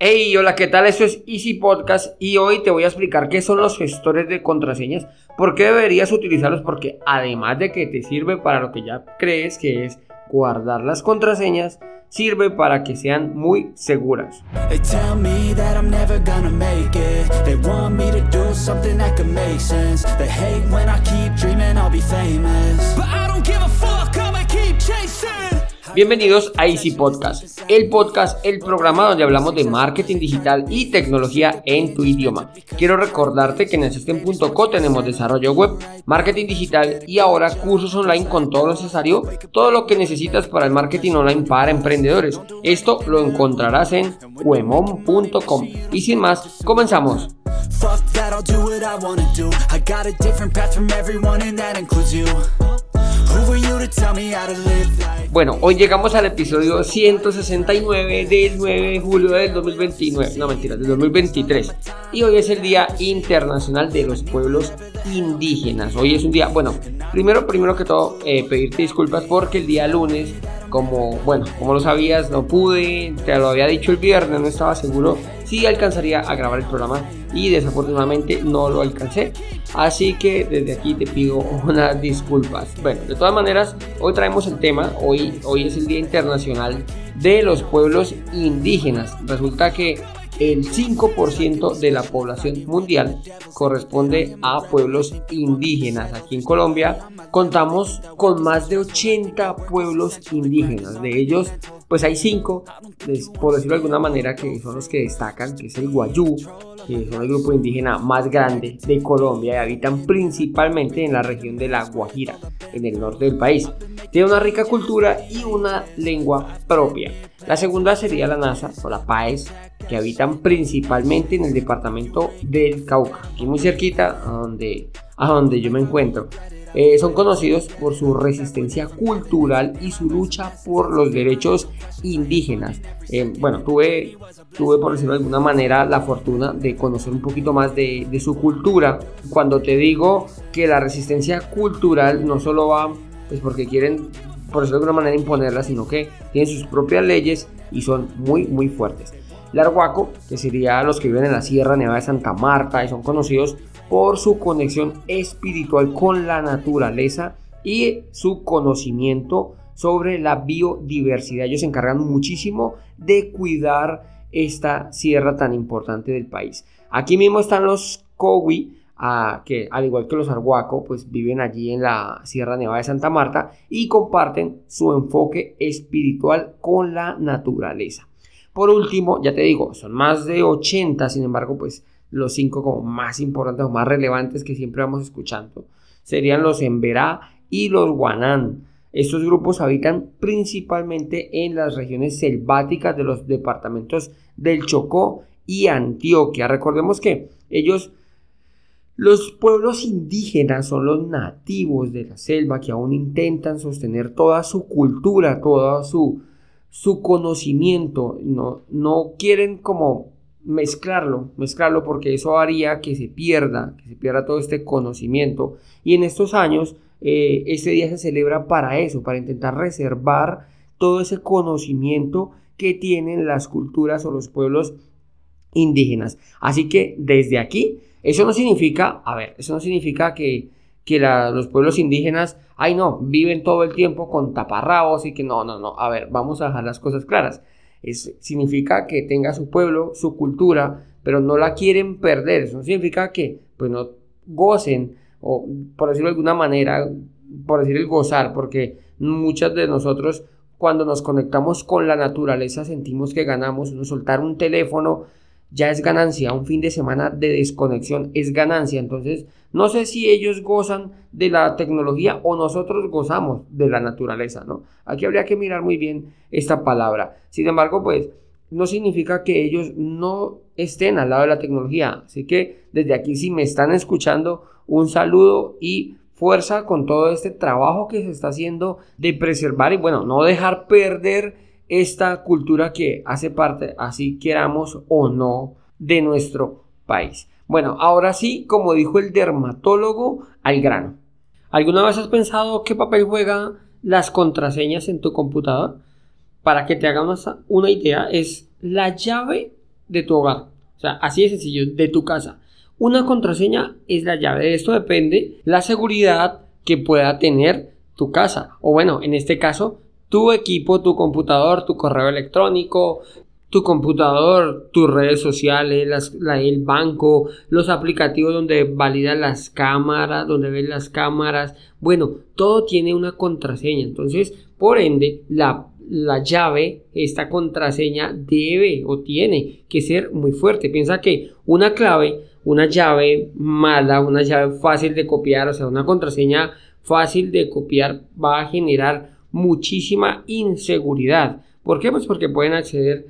Hey, hola, ¿qué tal? Esto es Easy Podcast y hoy te voy a explicar qué son los gestores de contraseñas, por qué deberías utilizarlos, porque además de que te sirve para lo que ya crees que es guardar las contraseñas, sirve para que sean muy seguras. Bienvenidos a Easy Podcast, el podcast, el programa donde hablamos de marketing digital y tecnología en tu idioma. Quiero recordarte que en Assistant.co tenemos desarrollo web, marketing digital y ahora cursos online con todo lo necesario, todo lo que necesitas para el marketing online para emprendedores. Esto lo encontrarás en huemon.com. Y sin más, comenzamos. Bueno, hoy llegamos al episodio 169 del 9 de julio del 2029, no mentira, del 2023. Y hoy es el Día Internacional de los Pueblos Indígenas. Hoy es un día, bueno, primero, primero que todo, eh, pedirte disculpas porque el día lunes, como, bueno, como lo sabías, no pude, te lo había dicho el viernes, no estaba seguro si alcanzaría a grabar el programa y desafortunadamente no lo alcancé. Así que desde aquí te pido unas disculpas. Bueno, de todas maneras, hoy traemos el tema, hoy, hoy es el Día Internacional de los Pueblos Indígenas. Resulta que el 5% de la población mundial corresponde a pueblos indígenas. Aquí en Colombia contamos con más de 80 pueblos indígenas. De ellos, pues hay 5, por decirlo de alguna manera, que son los que destacan, que es el Guayú, que son el grupo indígena más grande de Colombia y habitan principalmente en la región de La Guajira, en el norte del país. Tiene una rica cultura y una lengua propia. La segunda sería la NASA o la PAES, que habitan principalmente en el departamento del Cauca, aquí muy cerquita a donde, a donde yo me encuentro. Eh, son conocidos por su resistencia cultural y su lucha por los derechos indígenas. Eh, bueno, tuve, tuve, por decirlo de alguna manera, la fortuna de conocer un poquito más de, su cultura. Cuando te digo que la resistencia cultural no solo va pues porque quieren, por decirlo de alguna manera, imponerla, sino que tienen sus propias leyes y son muy, muy fuertes. Larhuaco, que sería los que viven en la Sierra Nevada de Santa Marta y son conocidos por su conexión espiritual con la naturaleza y su conocimiento sobre la biodiversidad. Ellos se encargan muchísimo de cuidar esta sierra tan importante del país. Aquí mismo están los Cowi, que al igual que los Arhuaco, pues viven allí en la Sierra Nevada de Santa Marta y comparten su enfoque espiritual con la naturaleza. Por último, ya te digo, son más de 80, sin embargo, pues los cinco como más importantes o más relevantes que siempre vamos escuchando serían los Emberá y los Guanán. Estos grupos habitan principalmente en las regiones selváticas de los departamentos del Chocó y Antioquia. Recordemos que ellos, los pueblos indígenas, son los nativos de la selva que aún intentan sostener toda su cultura, toda su, su conocimiento, no, no quieren como mezclarlo, mezclarlo porque eso haría que se pierda, que se pierda todo este conocimiento. Y en estos años, eh, este día se celebra para eso, para intentar reservar todo ese conocimiento que tienen las culturas o los pueblos indígenas. Así que desde aquí, eso no significa, a ver, eso no significa que, que los pueblos indígenas ay no, viven todo el tiempo con taparrabos y que no, no, no, a ver, vamos a dejar las cosas claras. Es, significa que tenga su pueblo, su cultura, pero no la quieren perder. Eso significa que pues no gocen, o por decirlo de alguna manera, por decir el gozar, porque muchas de nosotros cuando nos conectamos con la naturaleza sentimos que ganamos, soltar un teléfono ya es ganancia, un fin de semana de desconexión es ganancia. Entonces, no sé si ellos gozan de la tecnología o nosotros gozamos de la naturaleza, ¿no? Aquí habría que mirar muy bien esta palabra. Sin embargo, pues no significa que ellos no estén al lado de la tecnología. Así que desde aquí, si me están escuchando, un saludo y fuerza con todo este trabajo que se está haciendo de preservar y bueno, no dejar perder esta cultura que hace parte, así queramos o no, de nuestro país. Bueno, ahora sí, como dijo el dermatólogo, al grano. ¿Alguna vez has pensado qué papel juegan las contraseñas en tu computador? Para que te hagas una idea, es la llave de tu hogar. O sea, así de sencillo, de tu casa. Una contraseña es la llave. De esto depende la seguridad que pueda tener tu casa. O bueno, en este caso, tu equipo, tu computador, tu correo electrónico, tu computador, tus redes sociales, el banco, los aplicativos donde validan las cámaras, donde ven las cámaras. Bueno, todo tiene una contraseña. Entonces, por ende, la, la llave, esta contraseña debe o tiene que ser muy fuerte. Piensa que una clave, una llave mala, una llave fácil de copiar, o sea, una contraseña fácil de copiar va a generar muchísima inseguridad. ¿Por qué? Pues porque pueden acceder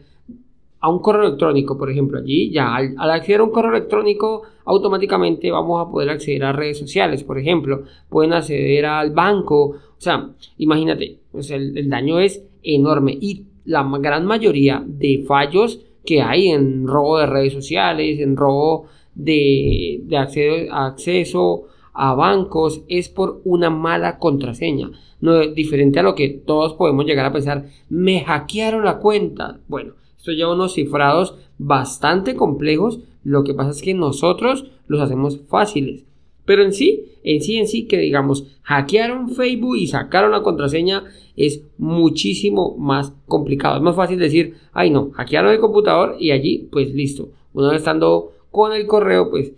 a un correo electrónico, por ejemplo, allí ya al, acceder a un correo electrónico automáticamente vamos a poder acceder a redes sociales, por ejemplo, pueden acceder al banco, o sea, imagínate, pues el, daño es enorme y la gran mayoría de fallos que hay en robo de redes sociales, en robo de, de acceso, acceso a bancos es por una mala contraseña. No es diferente a lo que todos podemos llegar a pensar, me hackearon la cuenta. Bueno, esto lleva unos cifrados bastante complejos. Lo que pasa es que nosotros los hacemos fáciles. Pero en sí, en sí, en sí, que digamos, hackearon Facebook y sacaron la contraseña es muchísimo más complicado. Es más fácil decir, ay no, hackearon el computador y allí, pues listo. Vez estando con el correo, pues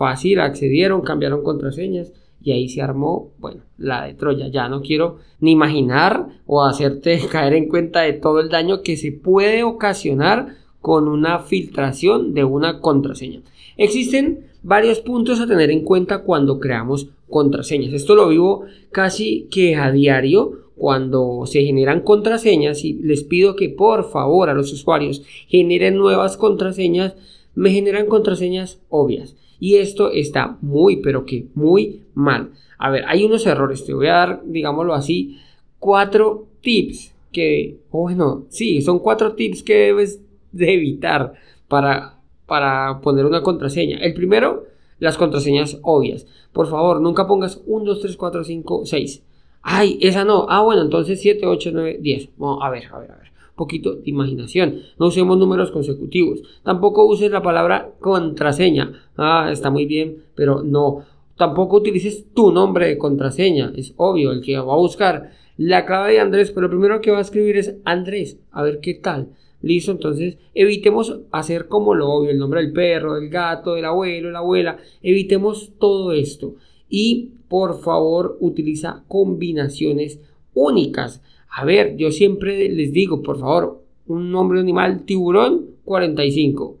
fácil, accedieron, cambiaron contraseñas y ahí se armó, bueno, la de Troya. Ya no quiero ni imaginar o hacerte caer en cuenta de todo el daño que se puede ocasionar con una filtración de una contraseña. Existen varios puntos a tener en cuenta cuando creamos contraseñas. Esto lo vivo casi que a diario cuando se generan contraseñas y les pido que por favor a los usuarios generen nuevas contraseñas, me generan contraseñas obvias. Y esto está muy, pero que muy mal. A ver, hay unos errores. Te voy a dar, digámoslo así, cuatro tips que, bueno, sí, son cuatro tips que debes de evitar para, para poner una contraseña. El primero, las contraseñas obvias. Por favor, nunca pongas 1, 2, 3, 4, 5, 6. Ay, esa no. Ah, bueno, entonces 7, 8, 9, 10. Vamos, a ver, a ver, a ver poquito de imaginación. No usemos números consecutivos. Tampoco uses la palabra contraseña. Ah, está muy bien, pero no. Tampoco utilices tu nombre de contraseña. Es obvio, el que va a buscar la clave de Andrés, pero lo primero que va a escribir es Andrés. A ver qué tal. Listo, entonces evitemos hacer como lo obvio, el nombre del perro, del gato, del abuelo, la abuela. Evitemos todo esto. Y por favor utiliza combinaciones únicas. A ver, yo siempre les digo, por favor, un nombre de animal, tiburón 45.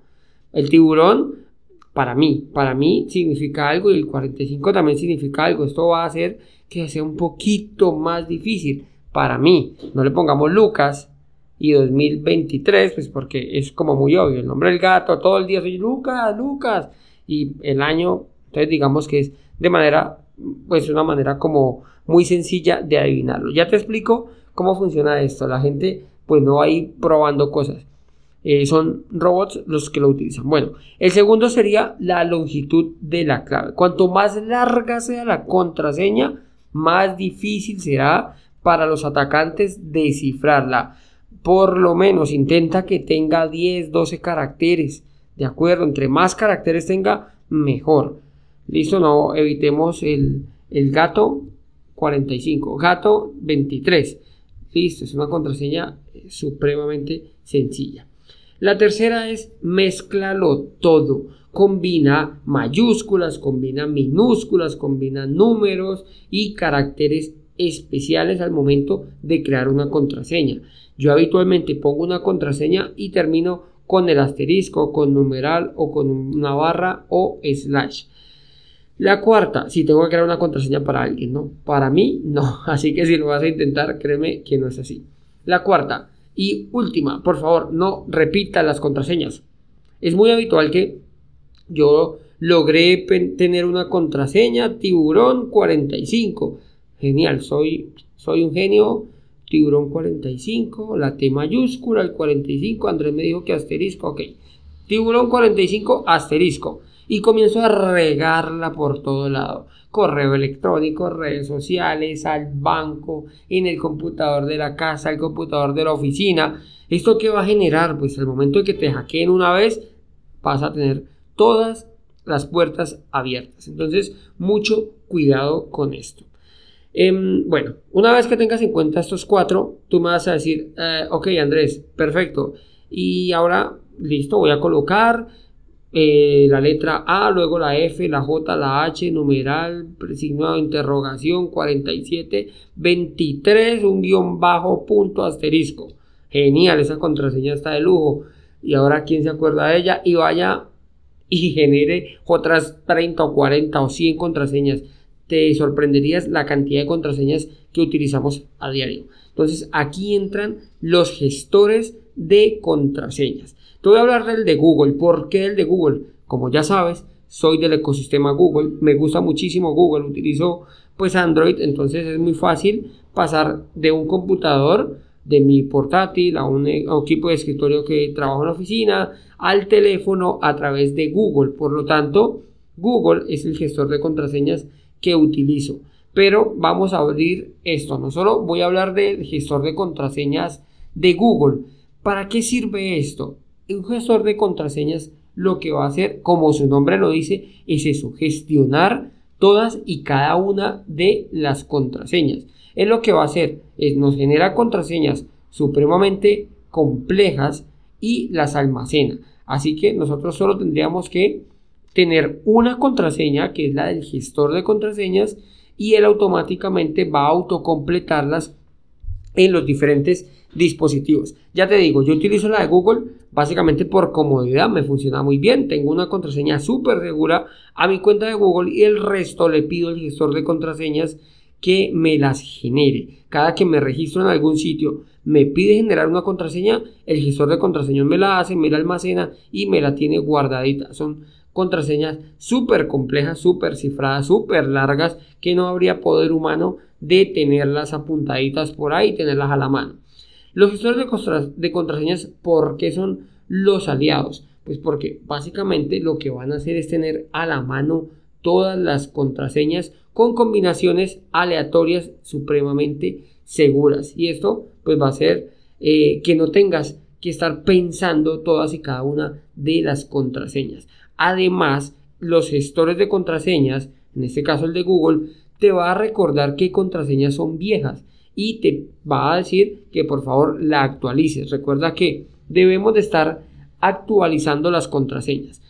El tiburón, para mí, para mí significa algo y el 45 también significa algo. Esto va a hacer que sea un poquito más difícil para mí. No le pongamos Lucas y 2023, pues porque es como muy obvio. El nombre del gato, todo el día soy Lucas, Lucas. Y el año, entonces digamos que es de manera, pues una manera como muy sencilla de adivinarlo. Ya te explico ¿Cómo funciona esto? La gente pues no va a ir probando cosas. Eh, son robots los que lo utilizan. Bueno, el segundo sería la longitud de la clave. Cuanto más larga sea la contraseña, más difícil será para los atacantes descifrarla. Por lo menos intenta que tenga 10, 12 caracteres. ¿De acuerdo? Entre más caracteres tenga, mejor. Listo, no evitemos el, el gato 45, gato 23. Listo, es una contraseña eh, supremamente sencilla. La tercera es mezclalo todo. Combina mayúsculas, combina minúsculas, combina números y caracteres especiales al momento de crear una contraseña. Yo habitualmente pongo una contraseña y termino con el asterisco, con numeral o con una barra o slash. La cuarta, si tengo que crear una contraseña para alguien, ¿no? Para mí, no. Así que si lo vas a intentar, créeme que no es así. La cuarta y última, por favor, no repita las contraseñas. Es muy habitual que yo logré tener una contraseña tiburón 45. Genial, soy, soy un genio. Tiburón 45, la T mayúscula, el 45. Andrés me dijo que asterisco, ok. Tiburón 45, asterisco y comienzo a regarla por todo lado. Correo electrónico, redes sociales, al banco, en el computador de la casa, el computador de la oficina. ¿Esto qué va a generar? Pues al momento de que te hackeen una vez, vas a tener todas las puertas abiertas. Entonces, mucho cuidado con esto. Em, bueno, una vez que tengas en cuenta estos cuatro, tú me vas a decir, eh, ok Andrés, perfecto. Y ahora, listo, voy a colocar eh, la letra A, luego la F, la J, la H, numeral, signo de interrogación, 47, 23, un guion bajo, punto, asterisco. Genial, esa contraseña está de lujo. Y ahora, ¿quién se acuerda de ella? Y vaya y genere otras 30 o 40 o 100 contraseñas. Te sorprenderías la cantidad de contraseñas que utilizamos a diario. Entonces, aquí entran los gestores de contraseñas. Te voy a hablar del de Google. ¿Por qué el de Google? Como ya sabes, soy del ecosistema Google. Me gusta muchísimo Google. Utilizo pues Android. Entonces es muy fácil pasar de un computador de mi portátil a un, equipo de escritorio que trabaja en la oficina al teléfono a través de Google. Por lo tanto, Google es el gestor de contraseñas que utilizo. Pero vamos a abrir esto. No solo voy a hablar del gestor de contraseñas de Google. ¿Para qué sirve esto? Un gestor de contraseñas lo que va a hacer, como su nombre lo dice, es eso, gestionar todas y cada una de las contraseñas. Es lo que va a hacer, es nos genera contraseñas supremamente complejas y las almacena. Así que nosotros solo tendríamos que tener una contraseña que es la del gestor de contraseñas y él automáticamente va a autocompletarlas en los diferentes dispositivos. Ya te digo, yo utilizo la de Google básicamente por comodidad, me funciona muy bien, tengo una contraseña súper segura a mi cuenta de Google y el resto le pido al gestor de contraseñas que me las genere. Cada que me registro en algún sitio me pide generar una contraseña, el gestor de contraseñas me la hace, me la almacena y me la tiene guardadita. Son contraseñas súper complejas, súper cifradas, súper largas que no habría poder humano de tenerlas apuntaditas por ahí, tenerlas a la mano. Los gestores de, contraseñas, ¿por qué son los aliados? Pues porque básicamente lo que van a hacer es tener a la mano todas las contraseñas con combinaciones aleatorias supremamente seguras. Y esto pues va a hacer eh, que no tengas que estar pensando todas y cada una de las contraseñas. Además, los gestores de contraseñas, en este caso el de Google, te va a recordar qué contraseñas son viejas y te va a decir que por favor la actualices. Recuerda que debemos de estar actualizando las contraseñas.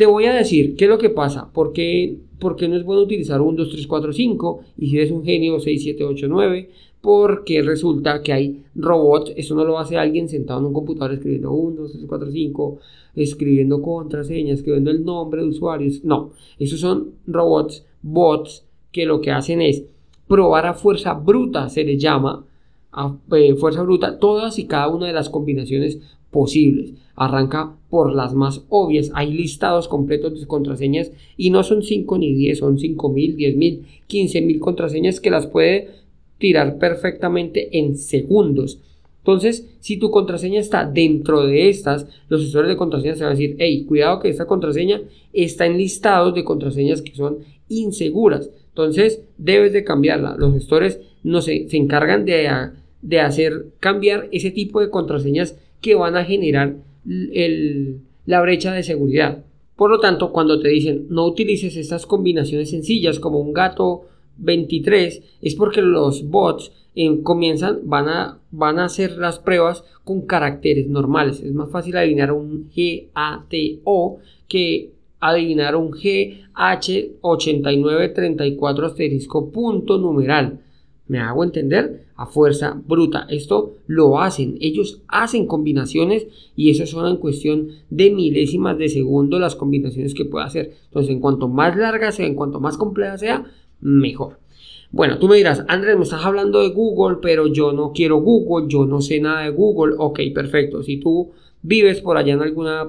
Te voy a decir qué es lo que pasa, por qué, no es bueno utilizar 1, 2, 3, 4, 5 y si eres un genio 6, 7, 8, 9, porque resulta que hay robots, eso no lo hace alguien sentado en un computador escribiendo 1, 2, 3, 4, 5, escribiendo contraseñas, escribiendo el nombre de usuarios, no, esos son robots, bots, que lo que hacen es probar a fuerza bruta, se le llama, a eh, fuerza bruta, todas y cada una de las combinaciones posibles. Arranca por las más obvias. Hay listados completos de contraseñas y no son 5 ni 10, son 5000, 10000, 15000 contraseñas que las puede tirar perfectamente en segundos. Entonces, si tu contraseña está dentro de estas, los usuarios de contraseñas se van a decir, hey, cuidado que esta contraseña está en listados de contraseñas que son inseguras. Entonces, debes de cambiarla. Los gestores no se, se encargan de, de, hacer cambiar ese tipo de contraseñas que van a generar la brecha de seguridad. Por lo tanto, cuando te dicen no utilices estas combinaciones sencillas como un gato 23, es porque los bots eh, comienzan, van a, van a hacer las pruebas con caracteres normales. Es más fácil adivinar un G, A, T, O que adivinar un GH8934 asterisco punto numeral. ¿Me hago entender? A fuerza bruta. Esto lo hacen. Ellos hacen combinaciones y eso son en cuestión de milésimas de segundo las combinaciones que puede hacer. Entonces, en cuanto más larga sea, en cuanto más compleja sea, mejor. Bueno, tú me dirás, Andrés, me estás hablando de Google, pero yo no quiero Google, yo no sé nada de Google. Ok, perfecto. Si tú vives por allá en alguna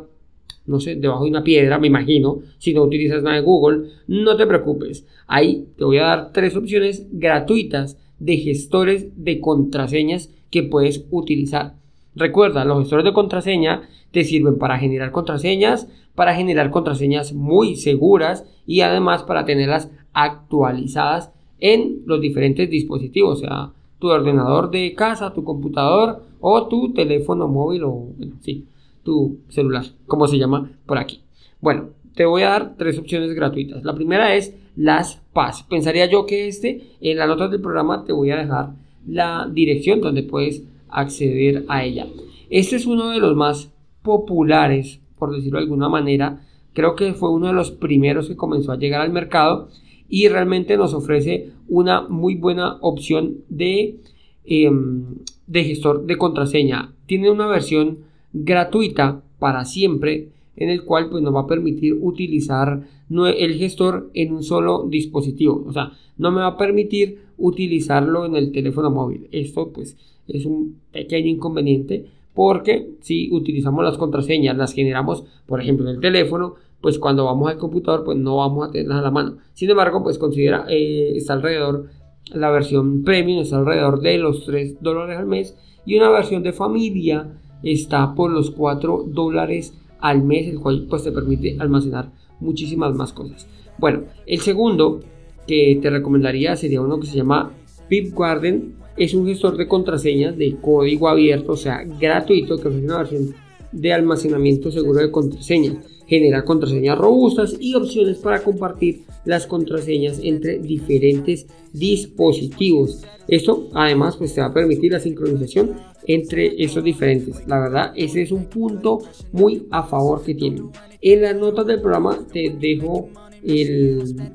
no sé, debajo de una piedra, me imagino, si no utilizas nada de Google, no te preocupes. Ahí te voy a dar tres opciones gratuitas de gestores de contraseñas que puedes utilizar. Recuerda, los gestores de contraseña te sirven para generar contraseñas, para generar contraseñas muy seguras y además para tenerlas actualizadas en los diferentes dispositivos, o sea, tu ordenador de casa, tu computador o tu teléfono móvil o, sí, tu celular, como se llama por aquí. Bueno, te voy a dar tres opciones gratuitas. La primera es las PAS. Pensaría yo que este, en las notas del programa te voy a dejar la dirección donde puedes acceder a ella. Este es uno de los más populares, por decirlo de alguna manera. Creo que fue uno de los primeros que comenzó a llegar al mercado y realmente nos ofrece una muy buena opción de, em, de gestor de contraseña. Tiene una versión gratuita para siempre en el cual pues, nos va a permitir utilizar el gestor en un solo dispositivo. O sea, no me va a permitir utilizarlo en el teléfono móvil. Esto pues es un pequeño inconveniente porque si utilizamos las contraseñas, las generamos, por ejemplo, en el teléfono, pues cuando vamos al computador, pues no vamos a tenerlas a la mano. Sin embargo, pues considera, eh, está alrededor, la versión premium está alrededor de los 3 dólares al mes y una versión de familia está por los 4 dólares al mes, el cual pues te permite almacenar muchísimas más cosas. Bueno, el segundo que te recomendaría sería uno que se llama PipGarden. Es un gestor de contraseñas de código abierto, o sea, gratuito, que ofrece una versión de almacenamiento seguro de contraseñas. Genera contraseñas robustas y opciones para compartir las contraseñas entre diferentes dispositivos. Esto además pues te va a permitir la sincronización entre esos diferentes. La verdad, ese es un punto muy a favor que tienen. En las notas del programa te dejo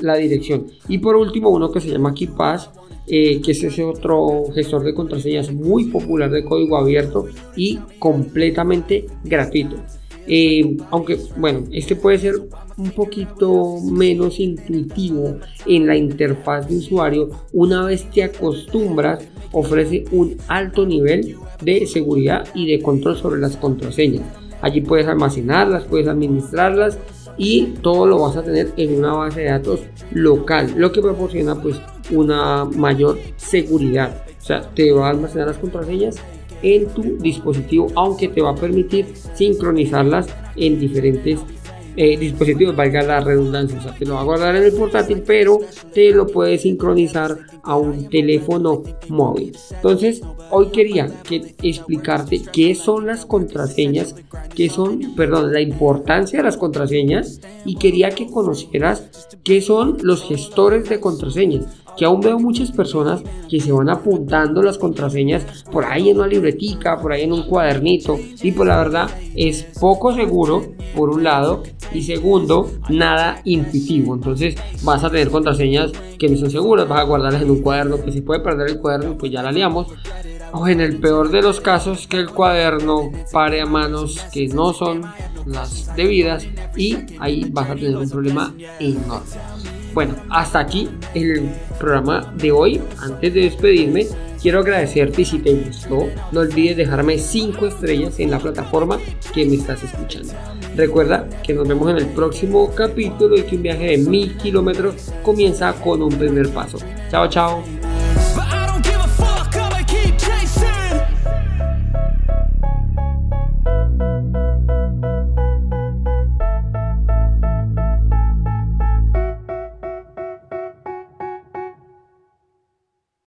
la dirección. Y por último, uno que se llama KeePass, eh, que es ese otro gestor de contraseñas muy popular de código abierto y completamente gratuito. Eh, aunque, bueno, este puede ser un poquito menos intuitivo en la interfaz de usuario. Una vez te acostumbras, ofrece un alto nivel de seguridad y de control sobre las contraseñas. Allí puedes almacenarlas, puedes administrarlas y todo lo vas a tener en una base de datos local, lo que proporciona pues una mayor seguridad. O sea, te va a almacenar las contraseñas en tu dispositivo, aunque te va a permitir sincronizarlas en diferentes eh, dispositivos, valga la redundancia, o sea, te lo va a guardar en el portátil, pero te lo puedes sincronizar a un teléfono móvil. Entonces, hoy quería que explicarte qué son las contraseñas, qué son, perdón, la importancia de las contraseñas y quería que conocieras qué son los gestores de contraseñas que aún veo muchas personas que se van apuntando las contraseñas por ahí en una libretica, por ahí en un cuadernito y pues la verdad es poco seguro por un lado y segundo nada intuitivo. Entonces vas a tener contraseñas que no son seguras vas a guardarlas en un cuaderno que se puede perder el cuaderno pues ya la liamos. O en el peor de los casos que el cuaderno pare a manos que no son las debidas y ahí vas a tener un problema enorme bueno, hasta aquí el programa de hoy. Antes de despedirme, quiero agradecerte si te gustó, no olvides dejarme 5 estrellas en la plataforma que me estás escuchando. Recuerda que nos vemos en el próximo capítulo y que un viaje de mil kilómetros comienza con un primer paso. Chao, chao.